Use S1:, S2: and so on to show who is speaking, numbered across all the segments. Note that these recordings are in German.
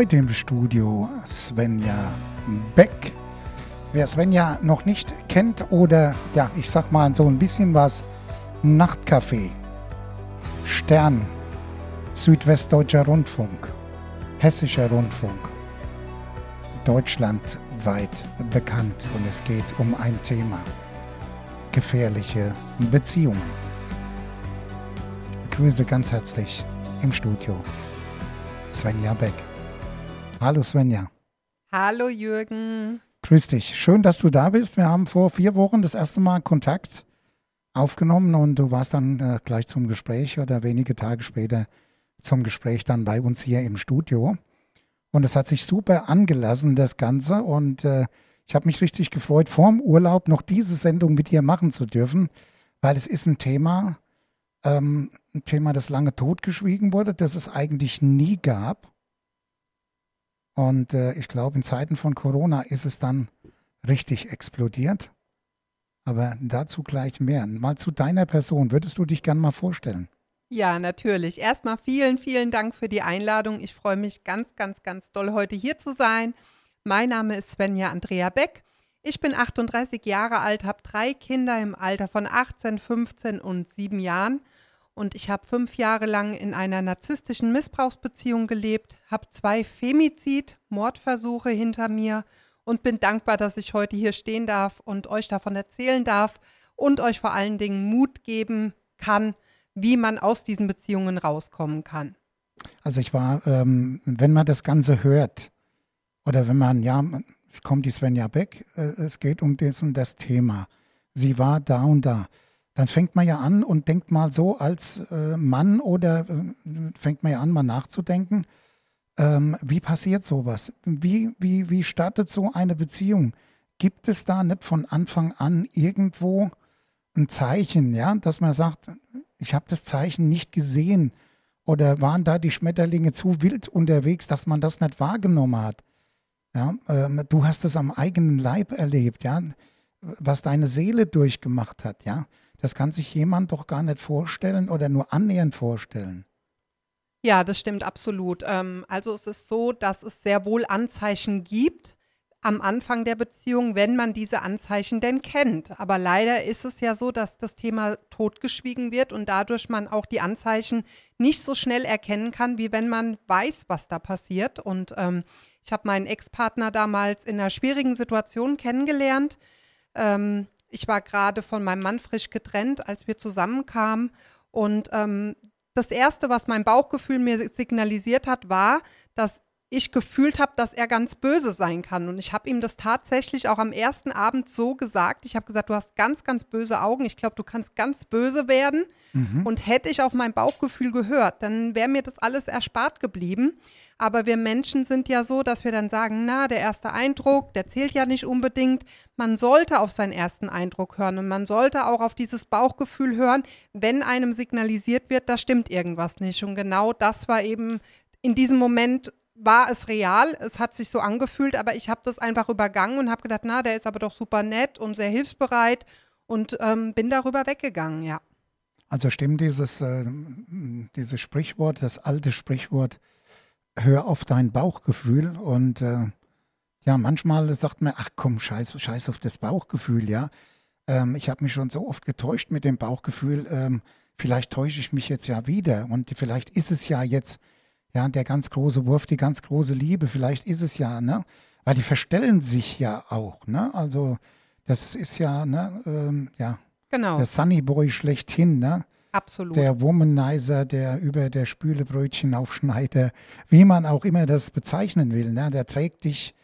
S1: Heute im Studio Svenja Beck. Wer Svenja noch nicht kennt oder ja, ich sag mal so ein bisschen was, Nachtcafé, Stern, Südwestdeutscher Rundfunk, Hessischer Rundfunk, deutschlandweit bekannt und es geht um ein Thema, gefährliche Beziehungen. Ich begrüße ganz herzlich im Studio Svenja Beck. Hallo Svenja.
S2: Hallo Jürgen.
S1: Grüß dich. Schön, dass du da bist. Wir haben vor vier Wochen das erste Mal Kontakt aufgenommen und du warst dann äh, gleich zum Gespräch oder wenige Tage später zum Gespräch dann bei uns hier im Studio. Und es hat sich super angelassen, das Ganze. Und äh, ich habe mich richtig gefreut, vorm Urlaub noch diese Sendung mit dir machen zu dürfen, weil es ist ein Thema, ähm, ein Thema, das lange totgeschwiegen wurde, das es eigentlich nie gab. Und äh, ich glaube, in Zeiten von Corona ist es dann richtig explodiert. Aber dazu gleich mehr. Mal zu deiner Person. Würdest du dich gerne mal vorstellen?
S2: Ja, natürlich. Erstmal vielen, vielen Dank für die Einladung. Ich freue mich ganz, ganz, ganz doll, heute hier zu sein. Mein Name ist Svenja Andrea Beck. Ich bin 38 Jahre alt, habe drei Kinder im Alter von 18, 15 und 7 Jahren und ich habe fünf Jahre lang in einer narzisstischen Missbrauchsbeziehung gelebt, habe zwei Femizid, Mordversuche hinter mir und bin dankbar, dass ich heute hier stehen darf und euch davon erzählen darf und euch vor allen Dingen Mut geben kann, wie man aus diesen Beziehungen rauskommen kann.
S1: Also ich war, ähm, wenn man das Ganze hört oder wenn man, ja, es kommt die Svenja Beck, äh, es geht um das und das Thema. Sie war da und da dann fängt man ja an und denkt mal so als äh, Mann oder äh, fängt man ja an, mal nachzudenken, ähm, wie passiert sowas? Wie, wie, wie startet so eine Beziehung? Gibt es da nicht von Anfang an irgendwo ein Zeichen, ja, dass man sagt, ich habe das Zeichen nicht gesehen oder waren da die Schmetterlinge zu wild unterwegs, dass man das nicht wahrgenommen hat? Ja, ähm, du hast es am eigenen Leib erlebt, ja, was deine Seele durchgemacht hat, ja. Das kann sich jemand doch gar nicht vorstellen oder nur annähernd vorstellen.
S2: Ja, das stimmt absolut. Ähm, also es ist so, dass es sehr wohl Anzeichen gibt am Anfang der Beziehung, wenn man diese Anzeichen denn kennt. Aber leider ist es ja so, dass das Thema totgeschwiegen wird und dadurch man auch die Anzeichen nicht so schnell erkennen kann, wie wenn man weiß, was da passiert. Und ähm, ich habe meinen Ex-Partner damals in einer schwierigen Situation kennengelernt. Ähm, ich war gerade von meinem Mann frisch getrennt, als wir zusammenkamen. Und ähm, das Erste, was mein Bauchgefühl mir signalisiert hat, war, dass ich gefühlt habe, dass er ganz böse sein kann. Und ich habe ihm das tatsächlich auch am ersten Abend so gesagt. Ich habe gesagt, du hast ganz, ganz böse Augen. Ich glaube, du kannst ganz böse werden. Mhm. Und hätte ich auf mein Bauchgefühl gehört, dann wäre mir das alles erspart geblieben. Aber wir Menschen sind ja so, dass wir dann sagen, na, der erste Eindruck, der zählt ja nicht unbedingt. Man sollte auf seinen ersten Eindruck hören und man sollte auch auf dieses Bauchgefühl hören, wenn einem signalisiert wird, da stimmt irgendwas nicht. Und genau das war eben in diesem Moment war es real, es hat sich so angefühlt, aber ich habe das einfach übergangen und habe gedacht, na, der ist aber doch super nett und sehr hilfsbereit und ähm, bin darüber weggegangen, ja.
S1: Also stimmt dieses, äh, dieses Sprichwort, das alte Sprichwort, hör auf dein Bauchgefühl und äh, ja, manchmal sagt man, ach komm, scheiß, scheiß auf das Bauchgefühl, ja. Ähm, ich habe mich schon so oft getäuscht mit dem Bauchgefühl, ähm, vielleicht täusche ich mich jetzt ja wieder und vielleicht ist es ja jetzt, ja, der ganz große Wurf, die ganz große Liebe, vielleicht ist es ja, ne? Weil die verstellen sich ja auch, ne? Also das ist ja, ne, ähm, ja,
S2: genau.
S1: der Sunny Boy schlechthin, ne?
S2: Absolut.
S1: Der Womanizer, der über der Spülebrötchen aufschneider, wie man auch immer das bezeichnen will. Ne? Der trägt dich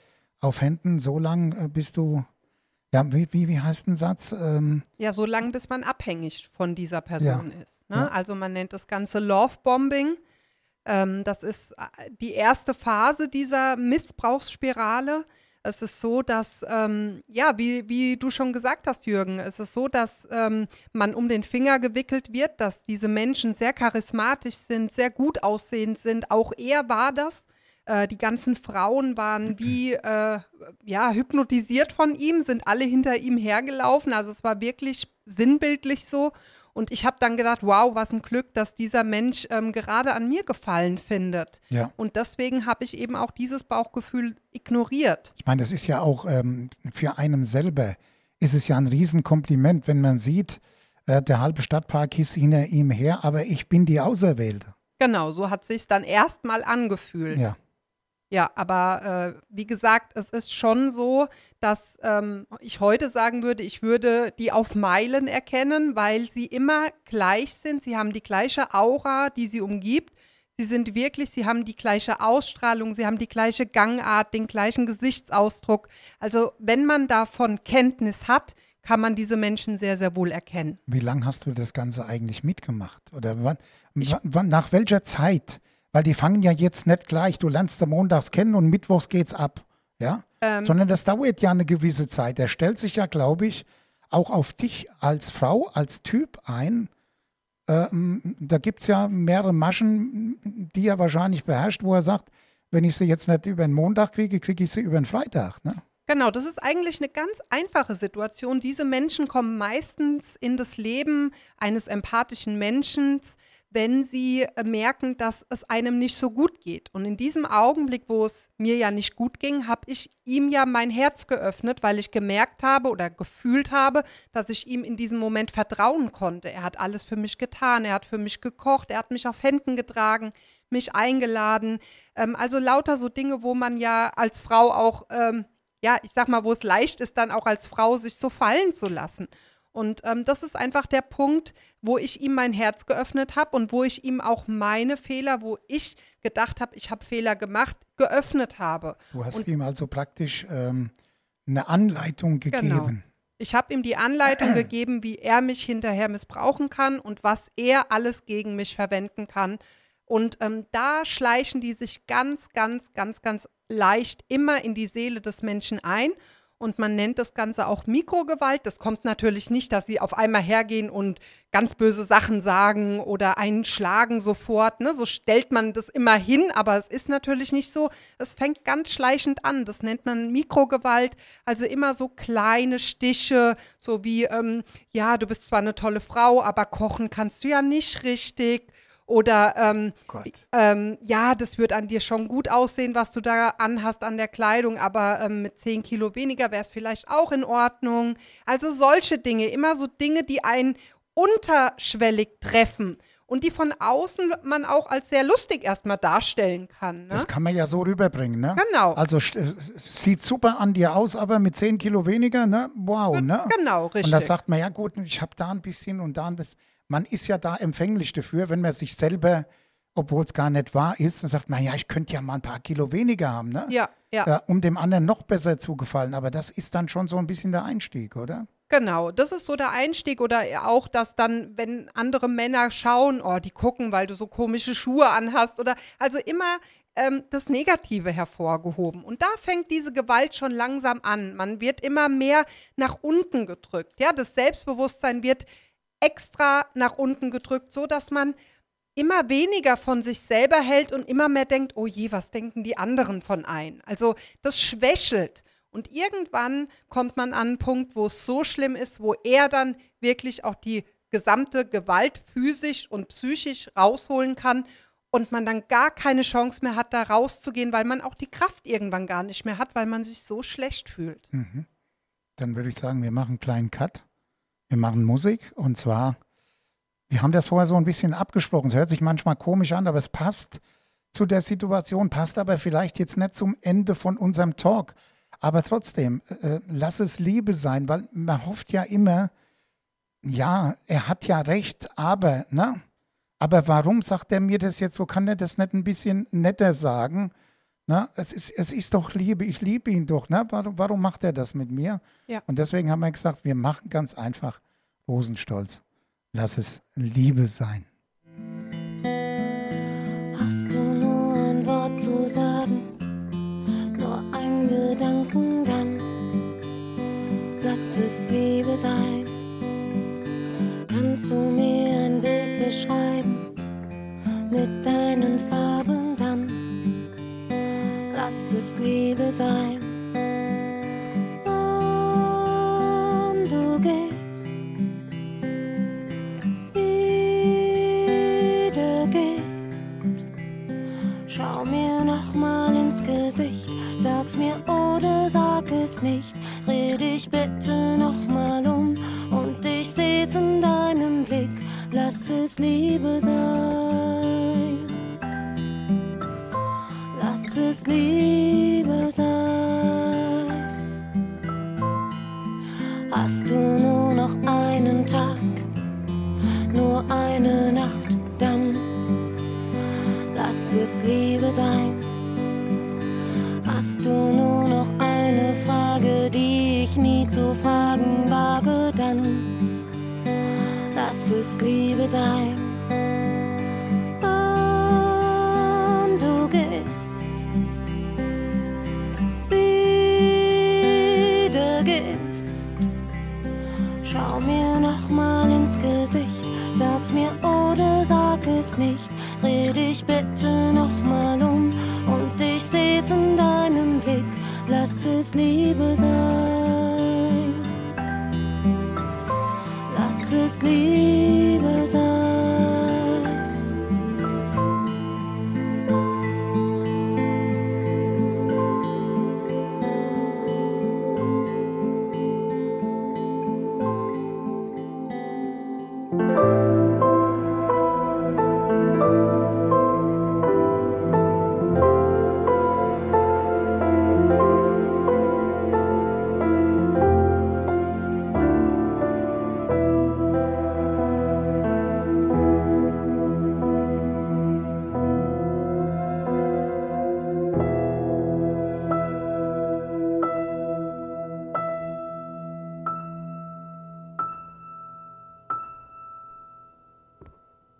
S1: auf Händen so lang, äh, bis du, ja, wie, wie, wie heißt ein Satz? Ähm,
S2: ja, so lange, bis man abhängig von dieser Person ja. ist. Ne? Ja. Also man nennt das Ganze Love-Bombing. Ähm, das ist äh, die erste Phase dieser Missbrauchsspirale. Es ist so, dass, ähm, ja, wie, wie du schon gesagt hast, Jürgen, es ist so, dass ähm, man um den Finger gewickelt wird, dass diese Menschen sehr charismatisch sind, sehr gut aussehend sind. Auch er war das. Äh, die ganzen Frauen waren wie äh, ja, hypnotisiert von ihm, sind alle hinter ihm hergelaufen. Also es war wirklich sinnbildlich so. Und ich habe dann gedacht, wow, was ein Glück, dass dieser Mensch ähm, gerade an mir gefallen findet.
S1: Ja.
S2: Und deswegen habe ich eben auch dieses Bauchgefühl ignoriert.
S1: Ich meine, das ist ja auch ähm, für einen selber, ist es ja ein Riesenkompliment, wenn man sieht, äh, der halbe Stadtpark ist hinter ihm her, aber ich bin die Auserwählte.
S2: Genau, so hat sich dann erstmal angefühlt.
S1: Ja.
S2: Ja, aber äh, wie gesagt, es ist schon so, dass ähm, ich heute sagen würde, ich würde die auf Meilen erkennen, weil sie immer gleich sind. Sie haben die gleiche Aura, die sie umgibt. Sie sind wirklich, sie haben die gleiche Ausstrahlung, sie haben die gleiche Gangart, den gleichen Gesichtsausdruck. Also wenn man davon Kenntnis hat, kann man diese Menschen sehr, sehr wohl erkennen.
S1: Wie lange hast du das Ganze eigentlich mitgemacht? Oder wann, wann, nach welcher Zeit? Weil die fangen ja jetzt nicht gleich, du lernst am Montags kennen und mittwochs geht's ab. Ja? Ähm, Sondern das dauert ja eine gewisse Zeit. Er stellt sich ja, glaube ich, auch auf dich als Frau, als Typ ein. Ähm, da gibt es ja mehrere Maschen, die er wahrscheinlich beherrscht, wo er sagt, wenn ich sie jetzt nicht über den Montag kriege, kriege ich sie über den Freitag. Ne?
S2: Genau, das ist eigentlich eine ganz einfache Situation. Diese Menschen kommen meistens in das Leben eines empathischen Menschen, wenn sie äh, merken, dass es einem nicht so gut geht. Und in diesem Augenblick, wo es mir ja nicht gut ging, habe ich ihm ja mein Herz geöffnet, weil ich gemerkt habe oder gefühlt habe, dass ich ihm in diesem Moment vertrauen konnte. Er hat alles für mich getan, er hat für mich gekocht, er hat mich auf Händen getragen, mich eingeladen. Ähm, also lauter so Dinge, wo man ja als Frau auch ähm, ja, ich sag mal, wo es leicht ist, dann auch als Frau sich so fallen zu lassen. Und ähm, das ist einfach der Punkt, wo ich ihm mein Herz geöffnet habe und wo ich ihm auch meine Fehler, wo ich gedacht habe, ich habe Fehler gemacht, geöffnet habe.
S1: Du hast
S2: und,
S1: ihm also praktisch ähm, eine Anleitung genau. gegeben. Genau.
S2: Ich habe ihm die Anleitung gegeben, wie er mich hinterher missbrauchen kann und was er alles gegen mich verwenden kann. Und ähm, da schleichen die sich ganz, ganz, ganz, ganz leicht immer in die Seele des Menschen ein. Und man nennt das Ganze auch Mikrogewalt. Das kommt natürlich nicht, dass sie auf einmal hergehen und ganz böse Sachen sagen oder einen schlagen sofort. Ne? So stellt man das immer hin, aber es ist natürlich nicht so. Es fängt ganz schleichend an. Das nennt man Mikrogewalt. Also immer so kleine Stiche, so wie, ähm, ja, du bist zwar eine tolle Frau, aber kochen kannst du ja nicht richtig. Oder ähm, ähm, ja, das wird an dir schon gut aussehen, was du da anhast an der Kleidung, aber ähm, mit 10 Kilo weniger wäre es vielleicht auch in Ordnung. Also solche Dinge, immer so Dinge, die einen unterschwellig treffen und die von außen man auch als sehr lustig erstmal darstellen kann. Ne?
S1: Das kann man ja so rüberbringen, ne?
S2: Genau.
S1: Also äh, sieht super an dir aus, aber mit 10 Kilo weniger, ne? Wow, ne?
S2: Genau, richtig.
S1: Und da sagt man, ja gut, ich habe da ein bisschen und da ein bisschen man ist ja da empfänglich dafür, wenn man sich selber, obwohl es gar nicht wahr ist, dann sagt man, ja, ich könnte ja mal ein paar Kilo weniger haben, ne?
S2: Ja, ja.
S1: ja um dem anderen noch besser zu gefallen. Aber das ist dann schon so ein bisschen der Einstieg, oder?
S2: Genau, das ist so der Einstieg oder auch, dass dann, wenn andere Männer schauen, oh, die gucken, weil du so komische Schuhe anhast oder also immer ähm, das Negative hervorgehoben. Und da fängt diese Gewalt schon langsam an. Man wird immer mehr nach unten gedrückt. Ja, das Selbstbewusstsein wird extra nach unten gedrückt, so dass man immer weniger von sich selber hält und immer mehr denkt, oh je, was denken die anderen von ein? Also das schwächelt. Und irgendwann kommt man an einen Punkt, wo es so schlimm ist, wo er dann wirklich auch die gesamte Gewalt physisch und psychisch rausholen kann und man dann gar keine Chance mehr hat, da rauszugehen, weil man auch die Kraft irgendwann gar nicht mehr hat, weil man sich so schlecht fühlt.
S1: Mhm. Dann würde ich sagen, wir machen einen kleinen Cut. Wir machen Musik und zwar, wir haben das vorher so ein bisschen abgesprochen. Es hört sich manchmal komisch an, aber es passt zu der Situation, passt aber vielleicht jetzt nicht zum Ende von unserem Talk. Aber trotzdem, äh, lass es Liebe sein, weil man hofft ja immer, ja, er hat ja recht, aber, ne? Aber warum sagt er mir das jetzt so? Kann er das nicht ein bisschen netter sagen? Na, es, ist, es ist doch Liebe, ich liebe ihn doch. Ne? Warum, warum macht er das mit mir?
S2: Ja.
S1: Und deswegen haben wir gesagt, wir machen ganz einfach Rosenstolz. Lass es Liebe sein.
S3: Hast du nur ein Wort zu sagen, nur ein Gedanken, dann lass es Liebe sein. Kannst du mir ein Bild beschreiben mit deinen Farben, lass es Liebe sein. Und du gehst, wieder gehst. Schau mir noch mal ins Gesicht, sag's mir oder sag es nicht. Dreh dich bitte noch mal um und ich seh's in deinem Blick. Lass es Liebe sein. Lass es Liebe sein. Hast du nur noch einen Tag, nur eine Nacht, dann lass es Liebe sein. Hast du nur noch eine Frage, die ich nie zu fragen wage, dann lass es Liebe sein. Es Liebe sein. Lass es Liebe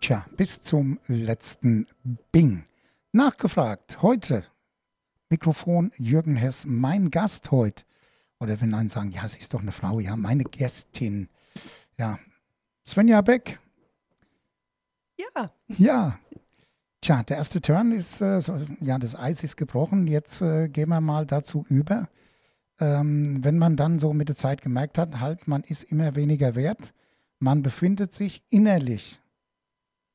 S1: Tja, bis zum letzten Bing. Nachgefragt, heute Mikrofon Jürgen Hess, mein Gast heute. Oder wenn einen sagen, ja, sie ist doch eine Frau, ja, meine Gästin. Ja, Svenja Beck,
S2: Ja,
S1: ja. Tja, der erste Turn ist, äh, so, ja, das Eis ist gebrochen. Jetzt äh, gehen wir mal dazu über. Ähm, wenn man dann so mit der Zeit gemerkt hat, halt, man ist immer weniger wert, man befindet sich innerlich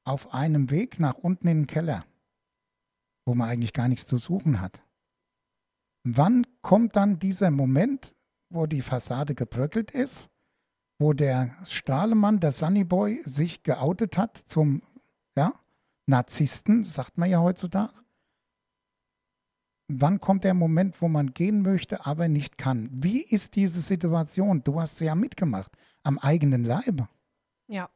S1: auf einem Weg nach unten in den Keller, wo man eigentlich gar nichts zu suchen hat. Wann kommt dann dieser Moment, wo die Fassade gebröckelt ist, wo der Strahlemann, der Sunnyboy, sich geoutet hat zum ja, Narzissten, sagt man ja heutzutage? Wann kommt der Moment, wo man gehen möchte, aber nicht kann? Wie ist diese Situation? Du hast sie ja mitgemacht, am eigenen Leibe.
S2: ja.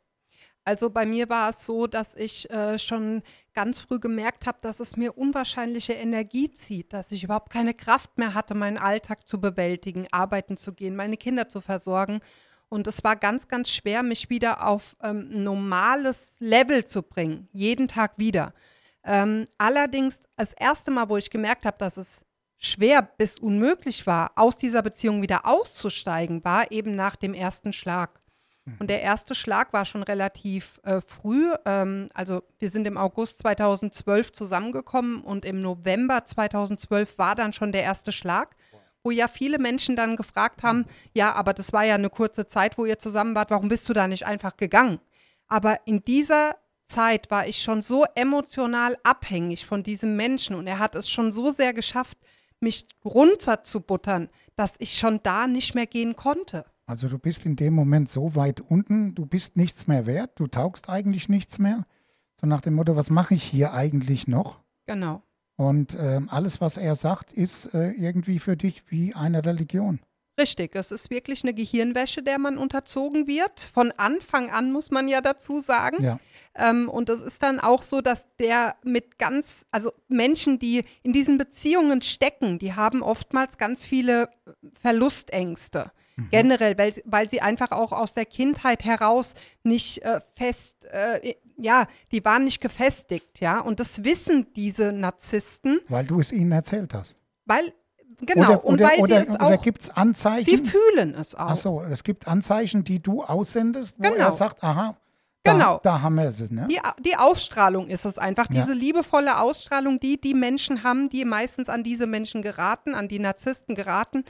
S2: Also bei mir war es so, dass ich äh, schon ganz früh gemerkt habe, dass es mir unwahrscheinliche Energie zieht, dass ich überhaupt keine Kraft mehr hatte, meinen Alltag zu bewältigen, arbeiten zu gehen, meine Kinder zu versorgen. Und es war ganz, ganz schwer, mich wieder auf ähm, normales Level zu bringen, jeden Tag wieder. Ähm, allerdings, das erste Mal, wo ich gemerkt habe, dass es schwer bis unmöglich war, aus dieser Beziehung wieder auszusteigen, war eben nach dem ersten Schlag. Und der erste Schlag war schon relativ äh, früh. Ähm, also wir sind im August 2012 zusammengekommen und im November 2012 war dann schon der erste Schlag, wo ja viele Menschen dann gefragt haben, ja, aber das war ja eine kurze Zeit, wo ihr zusammen wart, warum bist du da nicht einfach gegangen? Aber in dieser Zeit war ich schon so emotional abhängig von diesem Menschen und er hat es schon so sehr geschafft, mich runterzubuttern, dass ich schon da nicht mehr gehen konnte.
S1: Also du bist in dem Moment so weit unten, du bist nichts mehr wert, du taugst eigentlich nichts mehr. So nach dem Motto, was mache ich hier eigentlich noch?
S2: Genau.
S1: Und ähm, alles, was er sagt, ist äh, irgendwie für dich wie eine Religion.
S2: Richtig, es ist wirklich eine Gehirnwäsche, der man unterzogen wird. Von Anfang an muss man ja dazu sagen.
S1: Ja.
S2: Ähm, und es ist dann auch so, dass der mit ganz, also Menschen, die in diesen Beziehungen stecken, die haben oftmals ganz viele Verlustängste. Generell, weil, sie- weil sie einfach auch aus der Kindheit heraus nicht äh, fest, äh, ja, die waren nicht gefestigt, ja. Und das wissen diese Narzissten,
S1: Weil du es ihnen erzählt hast.
S2: weil, genau,
S1: oder
S2: und
S1: oder,
S2: weil
S1: oder,
S2: sie es auch,
S1: gibt es
S2: sie
S1: Anzeichen?
S2: fühlen es auch.
S1: Achso, es gibt Anzeichen, die du aussendest, wo
S2: Genau.
S1: er sagt, aha,
S2: Genau.
S1: Da, da haben wir sie, ne?
S2: Die, die Ausstrahlung ist es einfach,
S1: Ja.
S2: diese liebevolle Ausstrahlung, die die Menschen haben, die meistens an diese Menschen geraten, an die Narzissten geraten.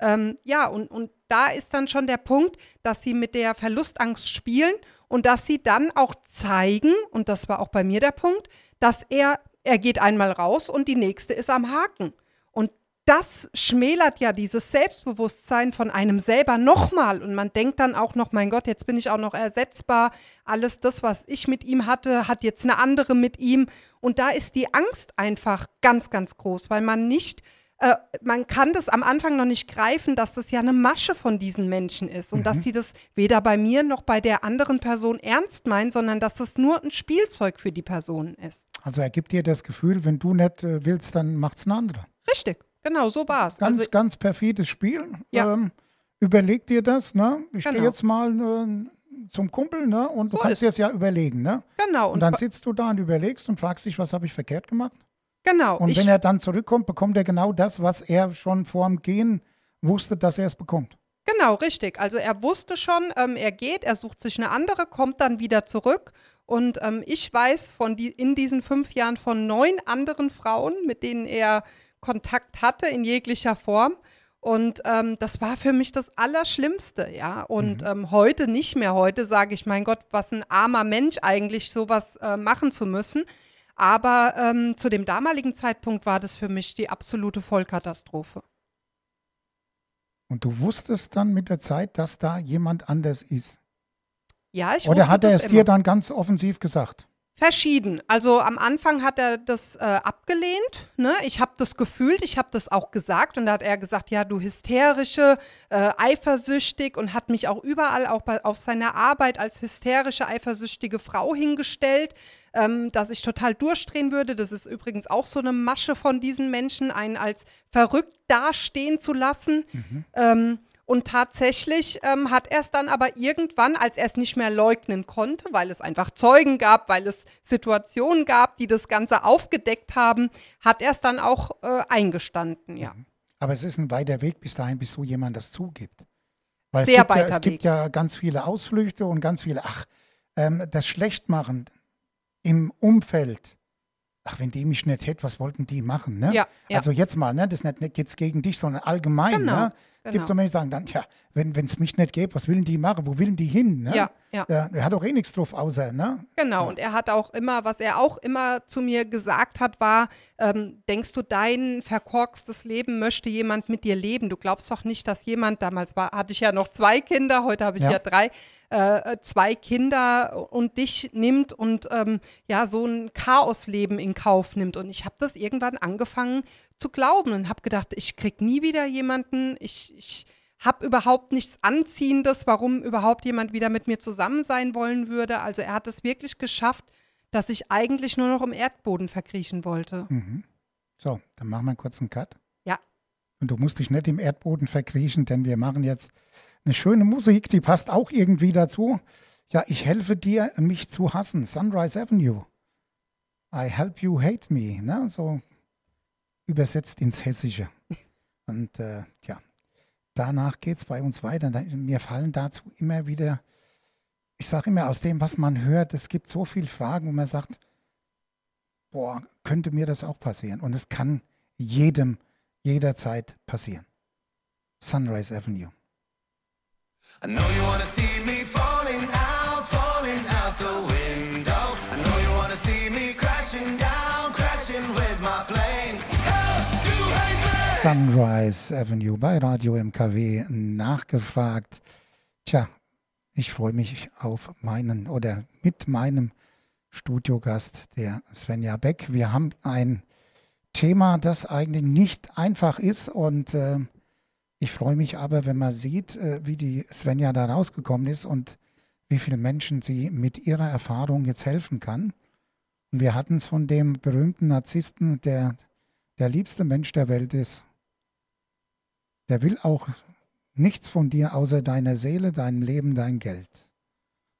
S2: Ähm, ja, und, und da ist dann schon der Punkt, dass sie mit der Verlustangst spielen und dass sie dann auch zeigen, und das war auch bei mir der Punkt, dass er, er geht einmal raus und die nächste ist am Haken. Und das schmälert ja dieses Selbstbewusstsein von einem selber nochmal. Und man denkt dann auch noch, mein Gott, jetzt bin ich auch noch ersetzbar. Alles das, was ich mit ihm hatte, hat jetzt eine andere mit ihm. Und da ist die Angst einfach ganz, ganz groß, weil man nicht, äh, man kann das am Anfang noch nicht greifen, dass das ja eine Masche von diesen Menschen ist. Und dass die das weder bei mir noch bei der anderen Person ernst meinen, sondern dass das nur ein Spielzeug für die Person ist.
S1: Also er gibt dir das Gefühl, wenn du nicht äh, willst, dann macht's ein anderer.
S2: Richtig, genau, so war es.
S1: Ganz,
S2: Also,
S1: ganz perfides Spiel.
S2: Ja.
S1: Ähm, überleg dir das, ne? Ich gehe
S2: Genau.
S1: jetzt mal äh, zum Kumpel, ne? Und du
S2: So
S1: kannst
S2: ist
S1: dir jetzt ja überlegen, ne?
S2: genau,
S1: Und
S2: und,
S1: dann sitzt du da und überlegst und fragst dich, was habe ich verkehrt gemacht?
S2: Genau.
S1: Und wenn er dann zurückkommt, bekommt er genau das, was er schon vorm Gehen wusste, dass er es bekommt.
S2: Genau, richtig. Also er wusste schon, ähm, er geht, er sucht sich eine andere, kommt dann wieder zurück. Und ähm, ich weiß von die, in diesen fünf Jahren von neun anderen Frauen, mit denen er Kontakt hatte in jeglicher Form. Und ähm, das war für mich das Allerschlimmste, ja. Und ähm, heute nicht mehr. Heute sage ich, mein Gott, was ein armer Mensch eigentlich, sowas äh, machen zu müssen. Aber ähm, zu dem damaligen Zeitpunkt war das für mich die absolute Vollkatastrophe.
S1: Und du wusstest dann mit der Zeit, dass da jemand anders ist.
S2: Ja, ich
S1: Oder
S2: wusste
S1: hat er es
S2: immer.
S1: dir dann ganz offensiv gesagt?
S2: Verschieden. Also am Anfang hat er das äh, abgelehnt. Ne? Ich habe das gefühlt, ich habe das auch gesagt und da hat er gesagt, ja, du hysterische, äh, eifersüchtig und hat mich auch überall, auch bei, auf seiner Arbeit als hysterische, eifersüchtige Frau hingestellt, ähm, dass ich total durchdrehen würde. Das ist übrigens auch so eine Masche von diesen Menschen, einen als verrückt dastehen zu lassen. Ähm, und tatsächlich ähm, hat er es dann aber irgendwann, als er es nicht mehr leugnen konnte, weil es einfach Zeugen gab, weil es Situationen gab, die das Ganze aufgedeckt haben, hat er es dann auch äh, eingestanden, ja.
S1: Aber es ist ein weiter Weg bis dahin, bis so jemand das zugibt. Weil
S2: Sehr
S1: es, gibt ja, es gibt ja ganz viele Ausflüchte und ganz viele, ach, ähm, das Schlechtmachen im Umfeld. Ach, wenn die mich nicht hätte, was wollten die machen? Ne?
S2: Ja, ja.
S1: Also jetzt mal, ne? das ist nicht, nicht jetzt gegen dich, sondern allgemein.
S2: Genau,
S1: ne? Es gibt
S2: genau.
S1: so Menschen, die sagen dann, ja, wenn es mich nicht gäbe, was will die machen? Wo will die hin? Ne?
S2: Ja, ja.
S1: Ja, er hat doch eh nichts drauf, außer, ne?
S2: Genau, und er hat auch immer, was er auch immer zu mir gesagt hat, war, ähm, denkst du, dein verkorkstes Leben möchte jemand mit dir leben? Du glaubst doch nicht, dass jemand, damals war, hatte ich ja noch zwei Kinder, heute habe ich
S1: Ja.
S2: ja, drei, äh, zwei Kinder und dich nimmt und ähm, ja, so ein Chaosleben in Kauf nimmt. Und ich habe das irgendwann angefangen zu glauben und habe gedacht, ich krieg nie wieder jemanden, ich, ich habe überhaupt nichts Anziehendes, warum überhaupt jemand wieder mit mir zusammen sein wollen würde. Also er hat es wirklich geschafft, dass ich eigentlich nur noch im Erdboden verkriechen wollte.
S1: Mhm. So, dann machen wir einen kurzen Cut.
S2: Ja.
S1: Und du musst dich nicht im Erdboden verkriechen, denn wir machen jetzt eine schöne Musik, die passt auch irgendwie dazu. Ja, ich helfe dir, mich zu hassen. Sunrise Avenue. I help you hate me. Ne? So übersetzt ins Hessische. Und äh, ja, danach geht es bei uns weiter. Mir fallen dazu immer wieder, ich sage immer, aus dem, was man hört, es gibt so viele Fragen, wo man sagt, boah, könnte mir das auch passieren. Und es kann jedem jederzeit passieren. Sunrise Avenue.
S4: I know you wanna see me falling out,
S1: Sunrise Avenue bei Radio MKW nachgefragt. Tja, ich freue mich auf meinen oder mit meinem Studiogast, der Svenja Beck. Wir haben ein Thema, das eigentlich nicht einfach ist und äh, ich freue mich aber, wenn man sieht, äh, wie die Svenja da rausgekommen ist und wie vielen Menschen sie mit ihrer Erfahrung jetzt helfen kann. Und wir hatten es von dem berühmten Narzissten, der der liebste Mensch der Welt ist. Der will auch nichts von dir außer deiner Seele, deinem Leben, dein Geld.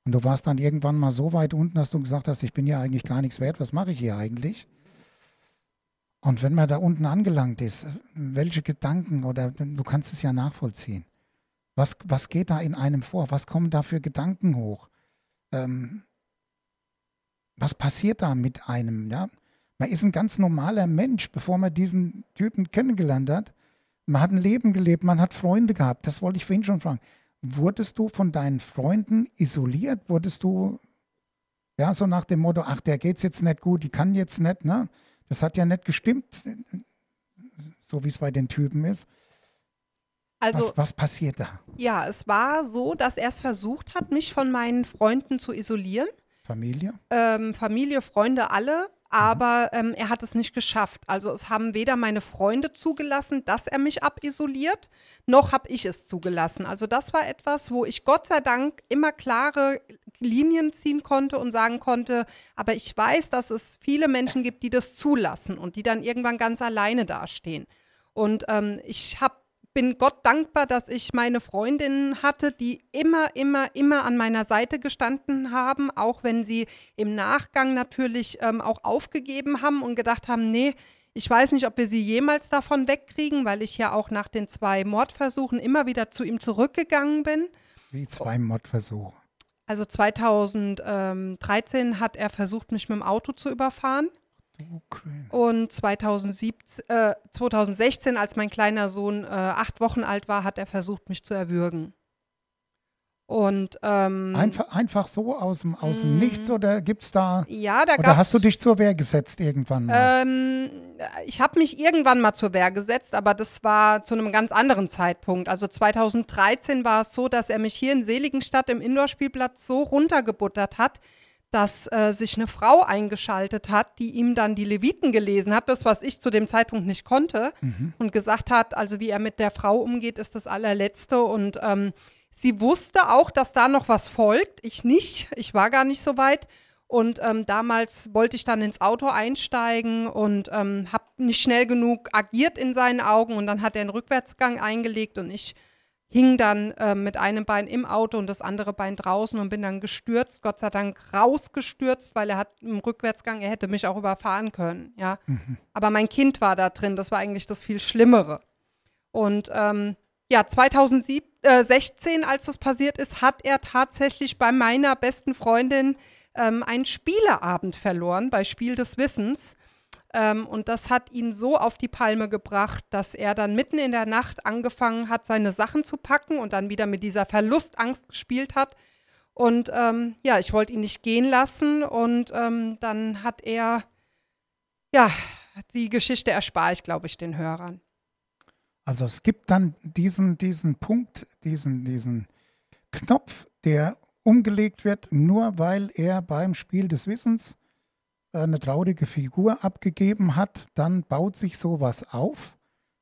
S1: Und du warst dann irgendwann mal so weit unten, dass du gesagt hast, ich bin ja eigentlich gar nichts wert, was mache ich hier eigentlich? Und wenn man da unten angelangt ist, welche Gedanken oder du kannst es ja nachvollziehen. Was, was geht da in einem vor? Was kommen da für Gedanken hoch? Ähm, was passiert da mit einem? Ja? Man ist ein ganz normaler Mensch, bevor man diesen Typen kennengelernt hat. Man hat ein Leben gelebt, man hat Freunde gehabt. Das wollte ich vorhin schon fragen. Wurdest du von deinen Freunden isoliert? Wurdest du, ja, so nach dem Motto, ach, der geht's jetzt nicht gut, die kann jetzt nicht, ne? Das hat ja nicht gestimmt, so wie es bei den Typen ist.
S2: Also
S1: was, was passiert da?
S2: ja, es war so, dass er es versucht hat, mich von meinen Freunden zu isolieren.
S1: Familie?
S2: ähm, Familie, Freunde, alle. Aber ähm, er hat es nicht geschafft. Also es haben weder meine Freunde zugelassen, dass er mich abisoliert, noch habe ich es zugelassen. Also das war etwas, wo ich Gott sei Dank immer klare Linien ziehen konnte und sagen konnte, aber ich weiß, dass es viele Menschen gibt, die das zulassen und die dann irgendwann ganz alleine dastehen. Und ähm, ich hab, bin Gott dankbar, dass ich meine Freundinnen hatte, die immer, immer, immer an meiner Seite gestanden haben, auch wenn sie im Nachgang natürlich ähm, auch aufgegeben haben und gedacht haben, nee, ich weiß nicht, ob wir sie jemals davon wegkriegen, weil ich ja auch nach den zwei Mordversuchen immer wieder zu ihm zurückgegangen bin.
S1: Wie zwei Mordversuche.
S2: Also 2013 hat er versucht, mich mit dem Auto zu überfahren. Und 2017, äh, 2016, als mein kleiner Sohn äh, acht Wochen alt war, hat er versucht, mich zu erwürgen. Und ähm,
S1: Einfach, einfach so aus dem, aus dem Nichts oder gibt es da,
S2: ja, da
S1: oder hast du dich zur Wehr gesetzt irgendwann mal?
S2: Ähm, ich habe mich irgendwann mal zur Wehr gesetzt, aber das war zu einem ganz anderen Zeitpunkt. Also 2013 war es so, dass er mich hier in Seligenstadt im Indoor-Spielplatz so runtergebuttert hat, dass äh, sich eine Frau eingeschaltet hat, die ihm dann die Leviten gelesen hat, das, was ich zu dem Zeitpunkt nicht konnte, und gesagt hat, also wie er mit der Frau umgeht, ist das allerletzte. Und ähm, sie wusste auch, dass da noch was folgt. Ich nicht. Ich war gar nicht so weit. Und ähm, damals wollte ich dann ins Auto einsteigen und ähm, habe nicht schnell genug agiert in seinen Augen. Und dann hat er einen Rückwärtsgang eingelegt und ich hing dann ähm, mit einem Bein im Auto und das andere Bein draußen und bin dann gestürzt, Gott sei Dank rausgestürzt, weil er hat im Rückwärtsgang, er hätte mich auch überfahren können, ja. Aber mein Kind war da drin, das war eigentlich das viel Schlimmere. Und ähm, ja, 2016, als das passiert ist, hat er tatsächlich bei meiner besten Freundin ähm, einen Spieleabend verloren, bei Spiel des Wissens. Ähm, und das hat ihn so auf die Palme gebracht, dass er dann mitten in der Nacht angefangen hat, seine Sachen zu packen und dann wieder mit dieser Verlustangst gespielt hat. Und ähm, ja, ich wollte ihn nicht gehen lassen. Und ähm, dann hat er, ja, die Geschichte erspare ich, glaube ich, den Hörern.
S1: Also es gibt dann diesen, diesen Punkt, diesen, diesen Knopf, der umgelegt wird, nur weil er beim Spiel des Wissens eine traurige Figur abgegeben hat, dann baut sich sowas auf.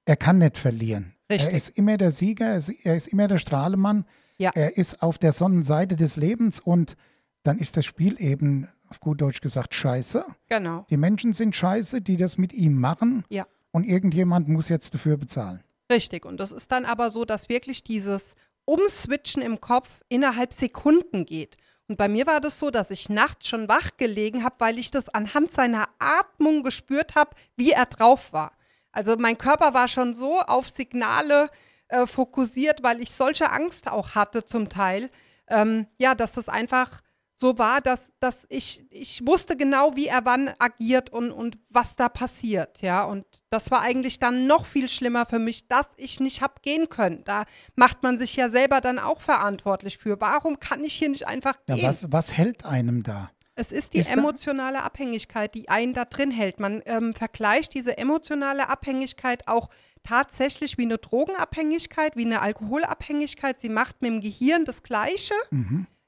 S1: Er kann nicht verlieren.
S2: Richtig.
S1: Er ist immer der Sieger, er ist, er immer der Strahlemann.
S2: Ja.
S1: Er ist auf der Sonnenseite des Lebens und dann ist das Spiel eben, auf gut Deutsch gesagt, scheiße.
S2: Genau.
S1: Die Menschen sind scheiße, die das mit ihm machen
S2: Ja.
S1: und irgendjemand muss jetzt dafür bezahlen.
S2: Richtig. Und das ist dann aber so, dass wirklich dieses Umswitchen im Kopf innerhalb Sekunden geht. Und bei mir war das so, dass ich nachts schon wach gelegen habe, weil ich das anhand seiner Atmung gespürt habe, wie er drauf war. Also mein Körper war schon so auf Signale äh, fokussiert, weil ich solche Angst auch hatte zum Teil. Ähm, ja, dass das einfach so war, dass, dass ich, ich wusste genau, wie er wann agiert und, und was da passiert, ja. Und das war eigentlich dann noch viel schlimmer für mich, dass ich nicht hab gehen können. Da macht man sich ja selber dann auch verantwortlich für. Warum kann ich hier nicht einfach
S1: Ja,
S2: gehen?
S1: was, was hält einem da?
S2: Es ist die
S1: Ist
S2: emotionale Abhängigkeit, die einen da drin hält. Man ähm, vergleicht diese emotionale Abhängigkeit auch tatsächlich wie eine Drogenabhängigkeit, wie eine Alkoholabhängigkeit. Sie macht mit dem Gehirn das Gleiche.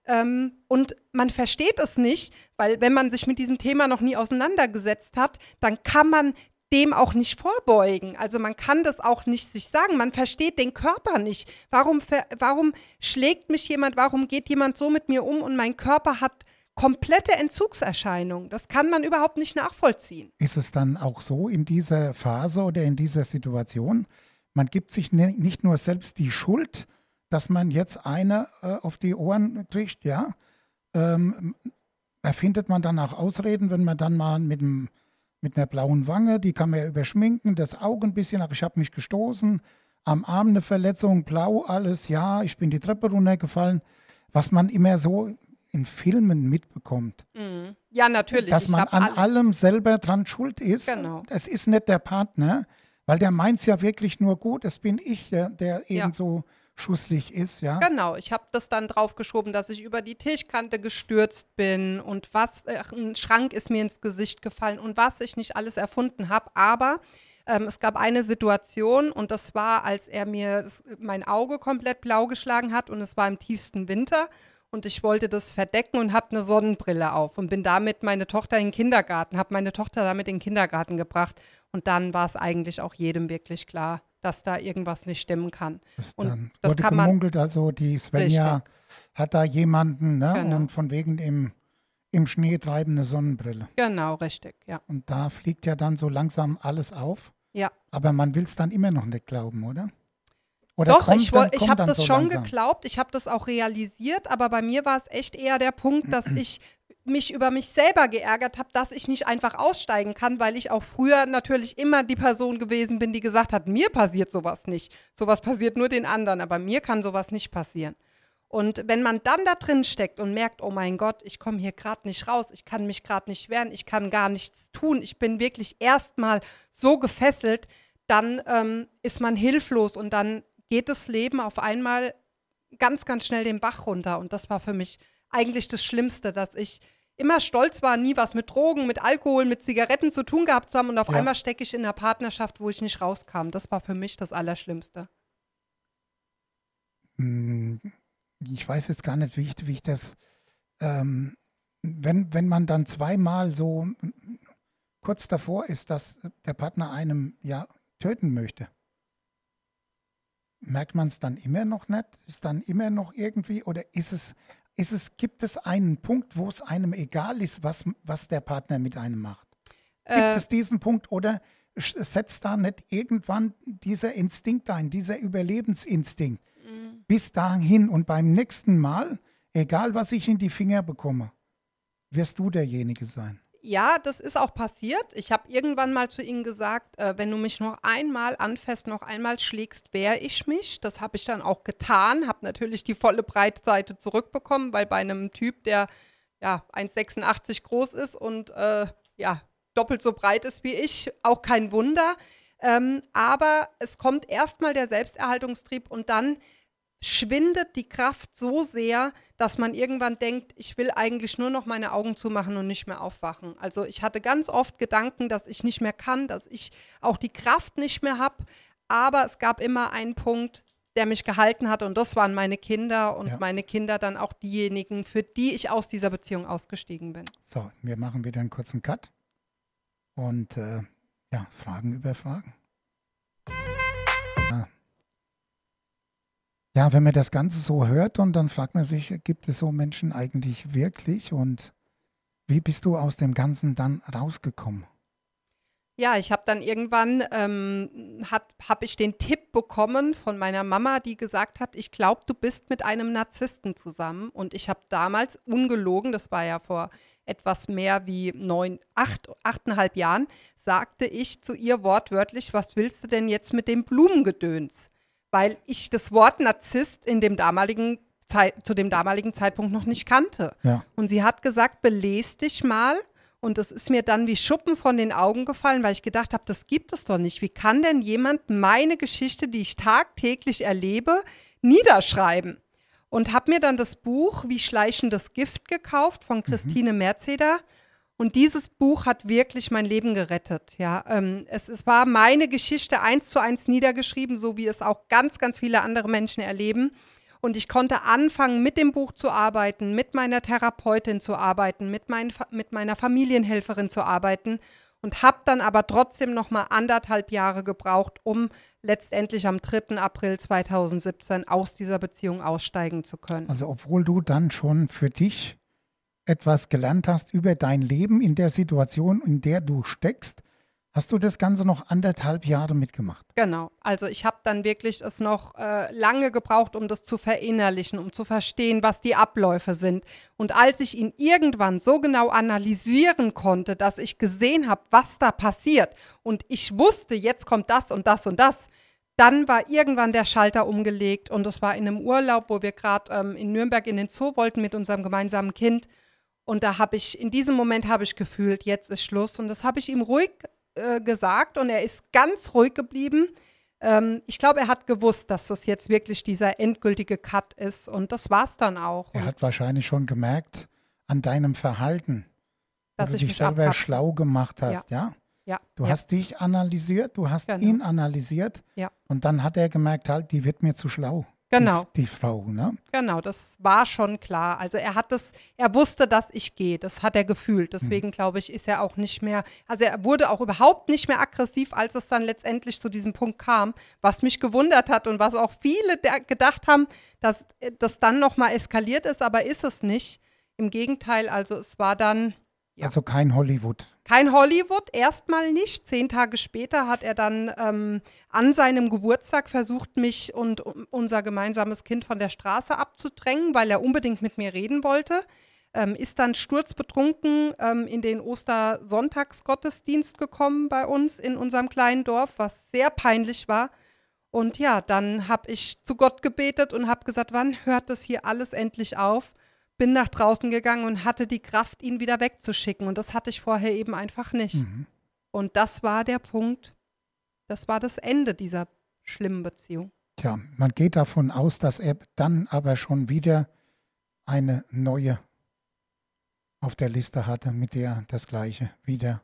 S2: Ähm, und man versteht es nicht, weil wenn man sich mit diesem Thema noch nie auseinandergesetzt hat, dann kann man dem auch nicht vorbeugen. Also man kann das auch nicht sich sagen. Man versteht den Körper nicht. Warum, warum schlägt mich jemand, warum geht jemand so mit mir um und mein Körper hat komplette Entzugserscheinungen. Das kann man überhaupt nicht nachvollziehen.
S1: Ist es dann auch so in dieser Phase oder in dieser Situation, man gibt sich nicht nur selbst die Schuld, dass man jetzt eine äh, auf die Ohren kriegt, ja, ähm, erfindet man dann auch Ausreden, wenn man dann mal mit, dem, mit einer blauen Wange, die kann man ja überschminken, das Auge ein bisschen, ach, ich habe mich gestoßen, am Arm eine Verletzung, blau alles, ja, ich bin die Treppe runtergefallen, was man immer so in Filmen mitbekommt,
S2: Mhm. Ja, natürlich.
S1: dass man an
S2: alles-
S1: allem selber dran schuld ist.
S2: Genau.
S1: Es ist nicht der Partner, weil der meint es ja wirklich nur gut. Es bin ich, der, der
S2: Ja.
S1: eben so schusslich ist, ja.
S2: Genau, ich habe das dann draufgeschoben, dass ich über die Tischkante gestürzt bin und was, äh, ein Schrank ist mir ins Gesicht gefallen und was ich nicht alles erfunden habe. Aber ähm, es gab eine Situation und das war, als er mir das, mein Auge komplett blau geschlagen hat und es war im tiefsten Winter und ich wollte das verdecken und habe eine Sonnenbrille auf und bin damit meine Tochter in den Kindergarten, habe meine Tochter damit in den Kindergarten gebracht und dann war es eigentlich auch jedem wirklich klar, dass da irgendwas nicht stimmen kann. Und
S1: Dann
S2: das
S1: wurde
S2: kann man
S1: gemunkelt, also die Svenja hat da jemanden, ne?
S2: Genau.
S1: Und von wegen im, im Schnee treibende Sonnenbrille.
S2: Genau, richtig, ja.
S1: Und da fliegt ja dann so langsam alles auf.
S2: Ja.
S1: Aber man will es dann immer noch nicht glauben, oder? Oder
S2: Doch, ich,
S1: dann,
S2: ich habe das
S1: so
S2: schon
S1: langsam?
S2: geglaubt, ich habe das auch realisiert, aber bei mir war es echt eher der Punkt, dass ich mich über mich selber geärgert habe, dass ich nicht einfach aussteigen kann, weil ich auch früher natürlich immer die Person gewesen bin, die gesagt hat, mir passiert sowas nicht. Sowas passiert nur den anderen, aber mir kann sowas nicht passieren. Und wenn man dann da drin steckt und merkt, oh mein Gott, ich komme hier gerade nicht raus, ich kann mich gerade nicht wehren, ich kann gar nichts tun, ich bin wirklich erstmal so gefesselt, dann ähm, ist man hilflos und dann geht das Leben auf einmal ganz, ganz schnell den Bach runter. Und das war für mich eigentlich das Schlimmste, dass ich immer stolz war, nie was mit Drogen, mit Alkohol, mit Zigaretten zu tun gehabt zu haben. Und auf
S1: Ja.
S2: einmal stecke ich in einer Partnerschaft, wo ich nicht rauskam. Das war für mich das Allerschlimmste.
S1: Hm, Ich weiß jetzt gar nicht, wie ich, wie ich das, ähm, wenn, wenn man dann zweimal so kurz davor ist, dass der Partner einem ja töten möchte, merkt man es dann immer noch nicht? Ist dann immer noch irgendwie, oder ist es, ist es, gibt es einen Punkt, wo es einem egal ist, was, was der Partner mit einem macht? Gibt
S2: Äh,
S1: es diesen Punkt oder setzt da nicht irgendwann dieser Instinkt ein, dieser Überlebensinstinkt?
S2: Mhm.
S1: Bis dahin und beim nächsten Mal, egal was ich in die Finger bekomme, wirst du derjenige sein.
S2: Ja, das ist auch passiert. Ich habe irgendwann mal zu ihnen gesagt, äh, wenn du mich noch einmal anfasst, noch einmal schlägst, wehre ich mich. Das habe ich dann auch getan, habe natürlich die volle Breitseite zurückbekommen, weil bei einem Typ, der ja 1,86 groß ist und äh, ja doppelt so breit ist wie ich, auch kein Wunder. Ähm, aber es kommt erstmal der Selbsterhaltungstrieb und dann schwindet die Kraft so sehr, dass man irgendwann denkt, ich will eigentlich nur noch meine Augen zumachen und nicht mehr aufwachen. Also ich hatte ganz oft Gedanken, dass ich nicht mehr kann, dass ich auch die Kraft nicht mehr habe. Aber es gab immer einen Punkt, der mich gehalten hat und das waren meine Kinder und
S1: Ja.
S2: meine Kinder dann auch diejenigen, für die ich aus dieser Beziehung ausgestiegen bin.
S1: So, wir machen wieder einen kurzen Cut und äh, ja, Fragen über Fragen. Ja, wenn man das Ganze so hört und dann fragt man sich, gibt es so Menschen eigentlich wirklich und wie bist du aus dem Ganzen dann rausgekommen?
S2: Ja, ich habe dann irgendwann, ähm, habe ich den Tipp bekommen von meiner Mama, die gesagt hat, ich glaube, du bist mit einem Narzissten zusammen. Und ich habe damals ungelogen, das war ja vor etwas mehr wie neun, acht, achteinhalb Jahren, sagte ich zu ihr wortwörtlich, was willst du denn jetzt mit dem Blumengedöns? Weil ich das Wort Narzisst in dem damaligen Zeit, zu dem damaligen Zeitpunkt noch nicht kannte.
S1: Ja,
S2: Und sie hat gesagt, belest dich mal. Und das ist mir dann wie Schuppen von den Augen gefallen, weil ich gedacht habe, das gibt es doch nicht. Wie kann denn jemand meine Geschichte, die ich tagtäglich erlebe, niederschreiben? Und habe mir dann das Buch Wie schleichendes Gift gekauft von Christine Merzeder. Und dieses Buch hat wirklich mein Leben gerettet. Ja, ähm, es, es war meine Geschichte eins zu eins niedergeschrieben, so wie es auch ganz, ganz viele andere Menschen erleben. Und ich konnte anfangen, mit dem Buch zu arbeiten, mit meiner Therapeutin zu arbeiten, mit, mein, mit meiner Familienhelferin zu arbeiten und habe dann aber trotzdem noch mal anderthalb Jahre gebraucht, um letztendlich am 3. April 2017 aus dieser Beziehung aussteigen zu können.
S1: also obwohl du dann schon für dich etwas gelernt hast über dein Leben in der Situation, in der du steckst, hast du das Ganze noch anderthalb Jahre mitgemacht.
S2: Genau. Also ich habe dann wirklich es noch äh, lange gebraucht, um das zu verinnerlichen, um zu verstehen, was die Abläufe sind. Und als ich ihn irgendwann so genau analysieren konnte, dass ich gesehen habe, was da passiert und ich wusste, jetzt kommt das und das und das, dann war irgendwann der Schalter umgelegt und es war in einem Urlaub, wo wir gerade ähm, in Nürnberg in den Zoo wollten mit unserem gemeinsamen Kind. Und da habe ich, in diesem Moment habe ich gefühlt, jetzt ist Schluss. Und das habe ich ihm ruhig äh, gesagt und er ist ganz ruhig geblieben. Ähm, ich glaube, er hat gewusst, dass das jetzt wirklich dieser endgültige Cut ist und das war es dann auch.
S1: Er
S2: Und
S1: hat wahrscheinlich schon gemerkt an deinem Verhalten,
S2: dass
S1: du
S2: ich
S1: dich selber
S2: abkapsel.
S1: schlau gemacht hast, ja?
S2: Ja,
S1: Du
S2: ja,
S1: hast dich analysiert, du hast
S2: Genau.
S1: ihn analysiert
S2: Ja.
S1: und dann hat er gemerkt, halt, die wird mir zu schlau.
S2: Genau.
S1: Die, die Frau, ne?
S2: genau, das war schon klar. Also er hat das, er wusste, dass ich gehe. Das hat er gefühlt. Deswegen glaube ich, ist er auch nicht mehr, also er wurde auch überhaupt nicht mehr aggressiv, als es dann letztendlich zu diesem Punkt kam, was mich gewundert hat und was auch viele gedacht haben, dass äh, das dann nochmal eskaliert ist, aber ist es nicht. Im Gegenteil, also es war dann Ja.
S1: Also kein Hollywood.
S2: Kein Hollywood, erstmal nicht. Zehn Tage später hat er dann ähm, an seinem Geburtstag versucht, mich und um, unser gemeinsames Kind von der Straße abzudrängen, weil er unbedingt mit mir reden wollte. Ähm, ist dann sturzbetrunken ähm, in den Ostersonntagsgottesdienst gekommen bei uns in unserem kleinen Dorf, was sehr peinlich war. Und ja, dann habe ich zu Gott gebetet und habe gesagt, wann hört das hier alles endlich auf? Bin nach draußen gegangen und hatte die Kraft, ihn wieder wegzuschicken. Und das hatte ich vorher eben einfach nicht.
S1: Mhm.
S2: Und das war der Punkt, das war das Ende dieser schlimmen Beziehung.
S1: Tja, man geht davon aus, dass er dann aber schon wieder eine neue auf der Liste hatte, mit der er das Gleiche wieder.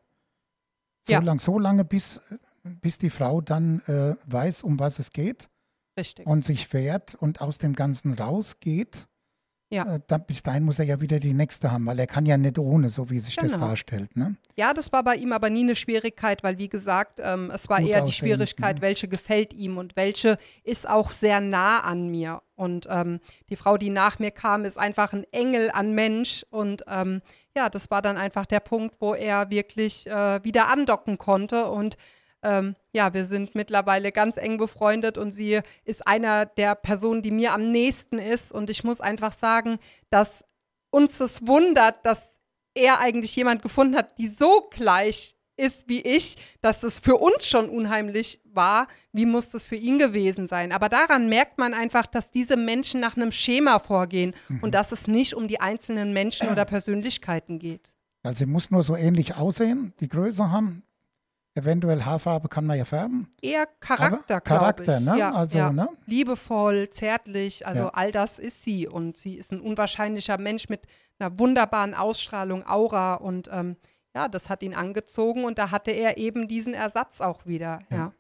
S1: So,
S2: Ja.
S1: lang, so lange, bis, bis die Frau dann äh, weiß, um was es geht
S2: Richtig.
S1: und sich wehrt und aus dem Ganzen rausgeht.
S2: Ja.
S1: Äh, dann, bis dahin muss er ja wieder die nächste haben, weil er kann ja nicht ohne, so wie sich das
S2: Genau.
S1: darstellt. Ne?
S2: Ja, das war bei ihm aber nie eine Schwierigkeit, weil wie gesagt, ähm, es war
S1: Gut
S2: eher die Schwierigkeit,
S1: ne?
S2: welche gefällt ihm und welche ist auch sehr nah an mir. Und ähm, die Frau, die nach mir kam, ist einfach ein Engel an Mensch. Und ähm, ja, das war dann einfach der Punkt, wo er wirklich äh, wieder andocken konnte. Und ähm, ja, wir sind mittlerweile ganz eng befreundet und sie ist einer der Personen, die mir am nächsten ist. Und ich muss einfach sagen, dass uns es wundert, dass er eigentlich jemand gefunden hat, die so gleich ist wie ich, dass es für uns schon unheimlich war. Wie muss das für ihn gewesen sein? Aber daran merkt man einfach, dass diese Menschen nach einem Schema vorgehen und dass es nicht um die einzelnen Menschen oder Persönlichkeiten geht.
S1: Also sie muss nur so ähnlich aussehen, die Größe haben. Eventuell Haarfarbe kann man ja färben.
S2: Eher Charakter,
S1: Charakter,
S2: ich.
S1: ne?
S2: Ja,
S1: Also,
S2: ja.
S1: ne?
S2: Liebevoll, zärtlich, also
S1: Ja.
S2: all das ist sie. Und sie ist ein unwahrscheinlicher Mensch mit einer wunderbaren Ausstrahlung, Aura. Und ähm, ja, das hat ihn angezogen und da hatte er eben diesen Ersatz auch wieder.
S1: Ja.
S2: Ja.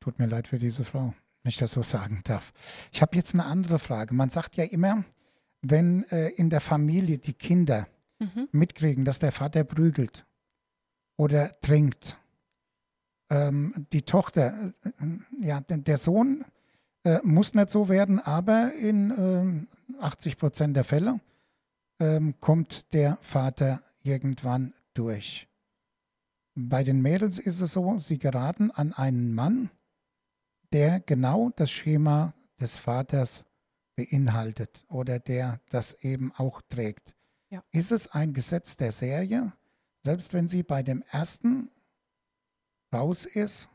S1: Tut mir leid für diese Frau, wenn ich das so sagen darf. Ich habe jetzt eine andere Frage. Man sagt ja immer, wenn äh, in der Familie die Kinder
S2: Mhm.
S1: mitkriegen, dass der Vater prügelt oder trinkt, ähm, die Tochter, äh, ja, der, Sohn äh, muss nicht so werden, aber in ähm, 80 Prozent der Fälle ähm, kommt der Vater irgendwann durch. Bei den Mädels ist es so, sie geraten an einen Mann, der genau das Schema des Vaters beinhaltet oder der das eben auch trägt.
S2: Ja.
S1: Ist es ein Gesetz der Serie, selbst wenn sie bei dem ersten raus ist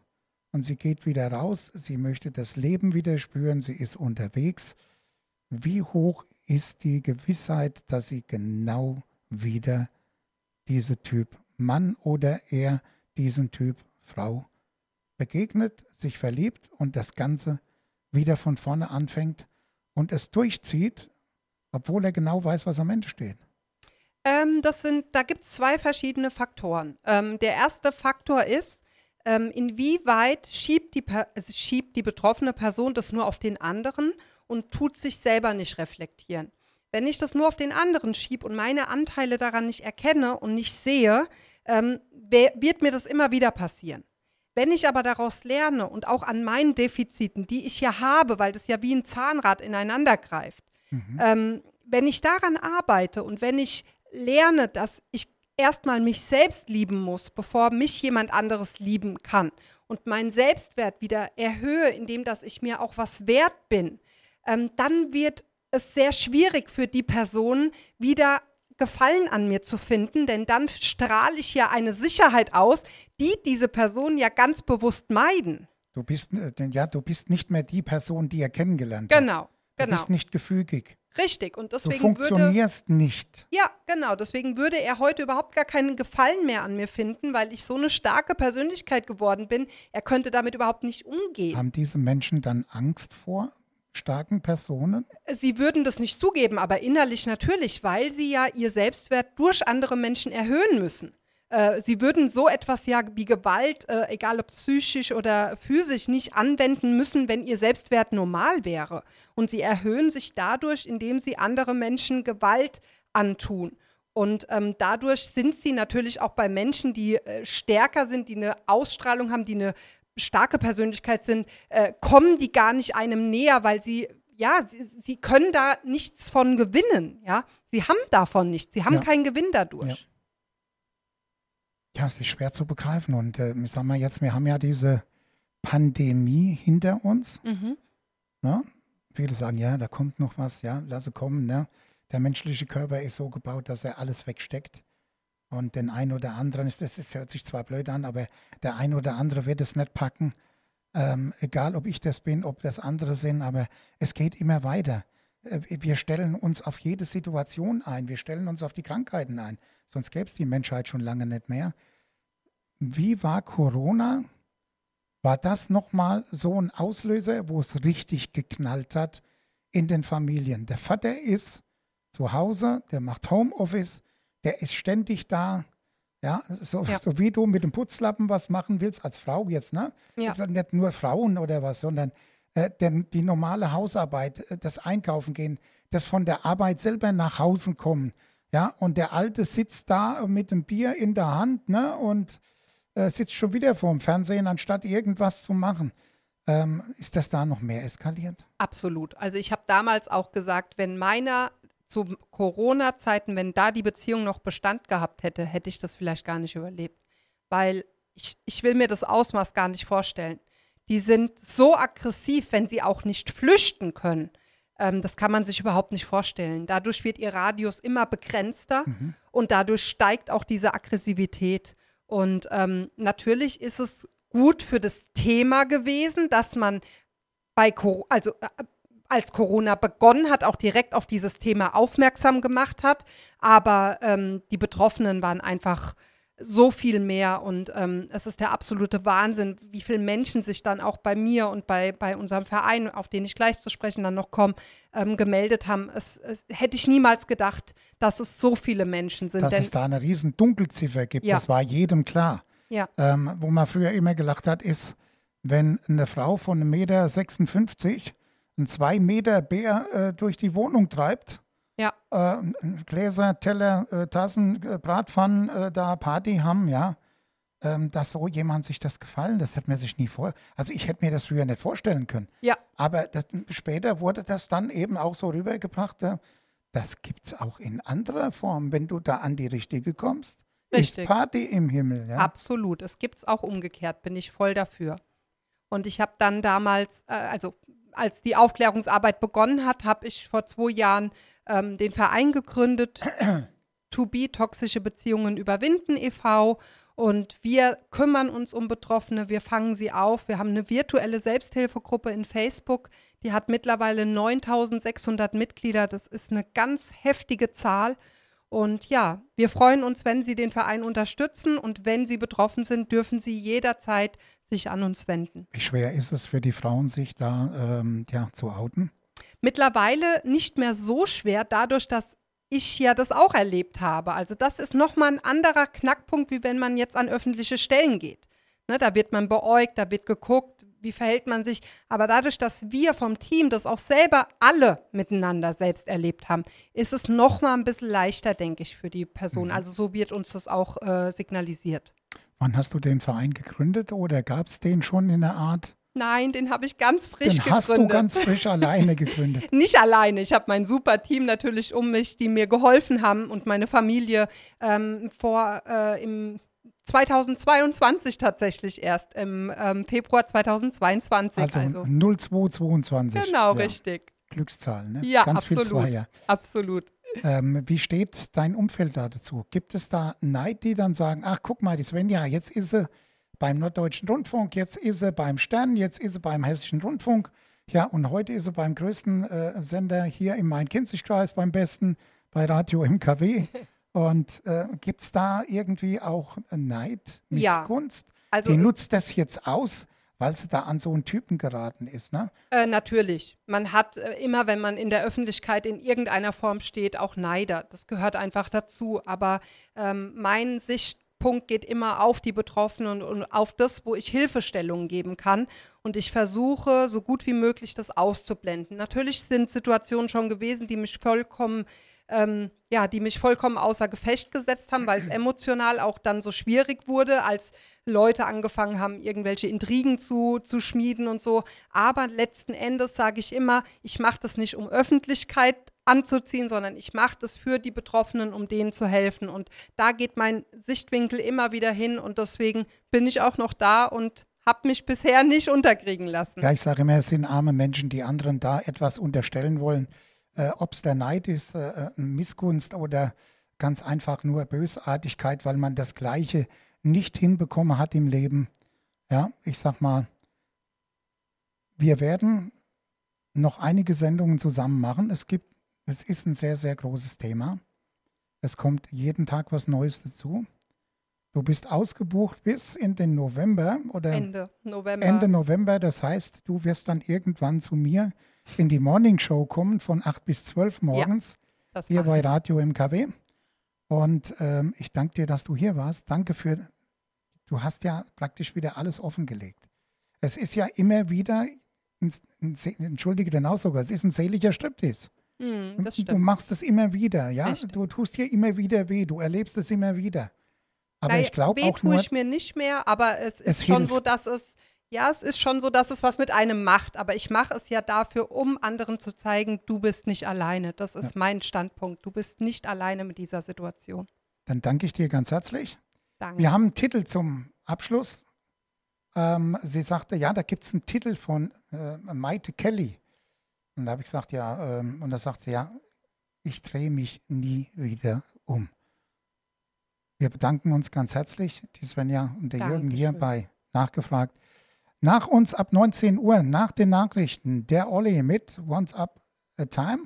S1: und sie geht wieder raus, sie möchte das Leben wieder spüren, sie ist unterwegs, wie hoch ist die Gewissheit, dass sie genau wieder diese Typ Mann oder er diesen Typ Frau begegnet, sich verliebt und das Ganze wieder von vorne anfängt und es durchzieht, obwohl er genau weiß, was am Ende steht.
S2: Ähm, das sind, da gibt es zwei verschiedene Faktoren. Ähm, der erste Faktor ist, ähm, inwieweit schiebt die, also schiebt die betroffene Person das nur auf den anderen und tut sich selber nicht reflektieren. Wenn ich das nur auf den anderen schiebe und meine Anteile daran nicht erkenne und nicht sehe, ähm, wird mir das immer wieder passieren. Wenn ich aber daraus lerne und auch an meinen Defiziten, die ich ja habe, weil das ja wie ein Zahnrad ineinander greift, ähm, wenn ich daran arbeite und wenn ich lerne, dass ich erstmal mich selbst lieben muss, bevor mich jemand anderes lieben kann und meinen Selbstwert wieder erhöhe, indem dass ich mir auch was wert bin, ähm, dann wird es sehr schwierig für die Person wieder Gefallen an mir zu finden, denn dann strahle ich ja eine Sicherheit aus, die diese Personen ja ganz bewusst meiden.
S1: Du bist, äh, ja, du bist nicht mehr die Person, die er kennengelernt hat.
S2: Genau,
S1: Du
S2: genau.
S1: bist nicht gefügig.
S2: Richtig. Und
S1: Du
S2: deswegen würde.
S1: funktionierst nicht.
S2: Ja, genau. Deswegen würde er heute überhaupt gar keinen Gefallen mehr an mir finden, weil ich so eine starke Persönlichkeit geworden bin. Er könnte damit überhaupt nicht umgehen.
S1: Haben diese Menschen dann Angst vor starken Personen?
S2: Sie würden das nicht zugeben, aber innerlich natürlich, weil sie ja ihr Selbstwert durch andere Menschen erhöhen müssen. Äh, Sie würden so etwas ja wie Gewalt, äh, egal ob psychisch oder physisch, nicht anwenden müssen, wenn ihr Selbstwert normal wäre. Und sie erhöhen sich dadurch, indem sie andere Menschen Gewalt antun. Und ähm, dadurch sind sie natürlich auch bei Menschen, die äh, stärker sind, die eine Ausstrahlung haben, die eine starke Persönlichkeit sind, äh, kommen die gar nicht einem näher, weil sie, ja, sie, sie können da nichts von gewinnen, ja. Sie haben davon nichts, sie haben
S1: Ja.
S2: keinen Gewinn dadurch.
S1: Ja. Ja, es ist schwer zu begreifen. Und äh, ich sag mal jetzt, wir haben ja diese Pandemie hinter uns.
S2: Mhm.
S1: Ne? Viele sagen, ja, da kommt noch was, ja, lasse kommen. Ne? Der menschliche Körper ist so gebaut, dass er alles wegsteckt. Und den einen oder anderen, ist, das ist, hört sich zwar blöd an, aber der ein oder andere wird es nicht packen. Ähm, egal, ob ich das bin, ob das andere sind, aber es geht immer weiter. Äh, Wir stellen uns auf jede Situation ein, wir stellen uns auf die Krankheiten ein. Sonst gäbe es die Menschheit schon lange nicht mehr. Wie war Corona? War das nochmal so ein Auslöser, wo es richtig geknallt hat in den Familien? Der Vater ist zu Hause, der macht Homeoffice, der ist ständig da. Ja, so,
S2: Ja.
S1: so wie du mit dem Putzlappen was machen willst als Frau jetzt, ne?
S2: Ja.
S1: Also Nicht nur Frauen oder was, sondern äh, denn die normale Hausarbeit, äh, das Einkaufen gehen, das von der Arbeit selber nach Hause kommen. Ja, und der Alte sitzt da mit dem Bier in der Hand, ne? Und äh, sitzt schon wieder vorm Fernsehen, anstatt irgendwas zu machen. Ähm, ist das da noch mehr eskaliert?
S2: Absolut. Also ich habe damals auch gesagt, wenn meiner zu Corona-Zeiten, wenn da die Beziehung noch Bestand gehabt hätte, hätte ich das vielleicht gar nicht überlebt. Weil ich, ich will mir das Ausmaß gar nicht vorstellen. Die sind so aggressiv, wenn sie auch nicht flüchten können. Ähm, das kann man sich überhaupt nicht vorstellen. Dadurch wird ihr Radius immer begrenzter und dadurch steigt auch diese Aggressivität. Und ähm, natürlich ist es gut für das Thema gewesen, dass man bei Cor also äh, als Corona begonnen hat, auch direkt auf dieses Thema aufmerksam gemacht hat. Aber ähm, die Betroffenen waren einfach so viel mehr und ähm, es ist der absolute Wahnsinn, wie viele Menschen sich dann auch bei mir und bei, bei unserem Verein, auf den ich gleich zu sprechen dann noch komme, ähm, gemeldet haben. Es, es hätte ich niemals gedacht, dass es so viele Menschen sind.
S1: Dass es da eine riesen Dunkelziffer gibt,
S2: Ja.
S1: das war jedem klar.
S2: ja,
S1: Ähm, wo man früher immer gelacht hat, ist, wenn eine Frau von 1,56 Meter einen 2 Meter Bär äh, durch die Wohnung treibt,
S2: ja,
S1: äh, Gläser, Teller, äh, Tassen, äh, Bratpfannen äh, da Party haben, ja, ähm, dass so jemand sich das gefallen, das hätte man sich nie vor. Also ich hätte mir das früher nicht vorstellen können.
S2: ja,
S1: Aber das, später wurde das dann eben auch so rübergebracht, äh, das gibt es auch in anderer Form, wenn du da an die richtige kommst.
S2: Richtig.
S1: Ist Party im Himmel, ja.
S2: Absolut. Es gibt es auch umgekehrt, bin ich voll dafür. Und ich habe dann damals, äh, also als die Aufklärungsarbeit begonnen hat, habe ich vor zwei Jahren ähm, den Verein gegründet, To Be Toxische Beziehungen überwinden e.V. Und wir kümmern uns um Betroffene, wir fangen sie auf. Wir haben eine virtuelle Selbsthilfegruppe in Facebook, die hat mittlerweile 9600 Mitglieder. Das ist eine ganz heftige Zahl. Und ja, wir freuen uns, wenn Sie den Verein unterstützen und wenn Sie betroffen sind, dürfen Sie jederzeit sich an uns wenden.
S1: Wie schwer ist es für die Frauen, sich da ähm, ja, zu outen?
S2: Mittlerweile nicht mehr so schwer, dadurch, dass ich ja das auch erlebt habe. Also das ist nochmal ein anderer Knackpunkt, wie wenn man jetzt an öffentliche Stellen geht. Ne, da wird man beäugt, da wird geguckt, wie verhält man sich. Aber dadurch, dass wir vom Team das auch selber alle miteinander selbst erlebt haben, ist es nochmal ein bisschen leichter, denke ich, für die Person. Also so wird uns das auch äh, signalisiert.
S1: Wann hast du den Verein gegründet oder gab es den schon in der Art?
S2: Nein, den habe ich ganz frisch
S1: Den
S2: gegründet.
S1: hast du ganz frisch alleine gegründet.
S2: Nicht alleine. Ich habe mein super Team natürlich um mich, die mir geholfen haben und meine Familie ähm, vor äh, im 2022 tatsächlich erst, im ähm, Februar 2022.
S1: Also,
S2: Also,
S1: 0222.
S2: genau,
S1: ja.
S2: richtig.
S1: Glückszahl, ne?
S2: Ja,
S1: Ganz viel
S2: absolut.
S1: Zweier.
S2: Absolut.
S1: Ähm, wie steht dein Umfeld da dazu? Gibt es da Neid, die dann sagen, ach guck mal, die Svenja, jetzt ist sie beim Norddeutschen Rundfunk, jetzt ist er beim Stern, jetzt ist er beim Hessischen Rundfunk. Ja, und heute ist er beim größten äh, Sender hier im Main-Kinzig-Kreis, beim besten, bei Radio MKW. Und äh, gibt es da irgendwie auch Neid,
S2: Ja.
S1: Missgunst?
S2: Also-
S1: Die nutzt das jetzt aus, weil sie da an so einen Typen geraten ist, ne?
S2: Äh, natürlich. Man hat äh, immer, wenn man in der Öffentlichkeit in irgendeiner Form steht, auch Neider. Das gehört einfach dazu. Aber ähm, mein Sichtpunkt geht immer auf die Betroffenen und, und auf das, wo ich Hilfestellungen geben kann. Und ich versuche, so gut wie möglich das auszublenden. Natürlich sind Situationen schon gewesen, die mich vollkommen ähm, ja, die mich vollkommen außer Gefecht gesetzt haben, weil es emotional auch dann so schwierig wurde, als Leute angefangen haben, irgendwelche Intrigen zu, zu schmieden und so. Aber letzten Endes sage ich immer, ich mache das nicht, um Öffentlichkeit anzuziehen, sondern ich mache das für die Betroffenen, um denen zu helfen. Und da geht mein Sichtwinkel immer wieder hin und deswegen bin ich auch noch da und habe mich bisher nicht unterkriegen lassen.
S1: Ja, ich sage immer, es sind arme Menschen, die anderen da etwas unterstellen wollen. Äh, Ob es der Neid ist, äh, äh, Missgunst oder ganz einfach nur Bösartigkeit, weil man das Gleiche nicht hinbekommen hat im Leben. Ja, ich sag mal, wir werden noch einige Sendungen zusammen machen. Es gibt, es ist ein sehr, sehr großes Thema. Es kommt jeden Tag was Neues dazu. Du bist ausgebucht bis in den November oder
S2: Ende November.
S1: Ende November. Das heißt, du wirst dann irgendwann zu mir in die Morning Show kommen von 8 bis 12 morgens
S2: Das
S1: hier bei. Radio MKW. Und ähm, ich danke dir, dass du hier warst. Danke für, du hast ja praktisch wieder alles offengelegt. Es ist ja immer wieder, ein, ein, entschuldige den Ausdruck, es ist ein seelischer Striptease.
S2: Das
S1: Du
S2: stimmt.
S1: machst es immer wieder, ja.
S2: Richtig.
S1: Du tust dir immer wieder weh, du erlebst es immer wieder. Aber
S2: Naja,
S1: ich glaube
S2: weh
S1: auch
S2: tue
S1: nur,
S2: ich mir nicht mehr, aber es ist
S1: Es
S2: schon
S1: hilft.
S2: so, dass es, ja, es ist schon so, dass es was mit einem macht. Aber ich mache es ja dafür, um anderen zu zeigen, du bist nicht alleine. Das ist mein Standpunkt. Du bist nicht alleine mit dieser Situation.
S1: dann danke ich dir ganz herzlich.
S2: Danke.
S1: Wir haben einen Titel zum Abschluss. Ähm, sie sagte, ja, da gibt es einen Titel von äh, Maite Kelly. Und da habe ich gesagt, ja, ähm, und da sagt sie, ja, ich drehe mich nie wieder um. Wir bedanken uns ganz herzlich, die Svenja und der Jürgen hier
S2: Dankeschön.
S1: bei Nachgefragt. Nach uns ab 19 Uhr, nach den Nachrichten, der Olli mit Once Up a Time.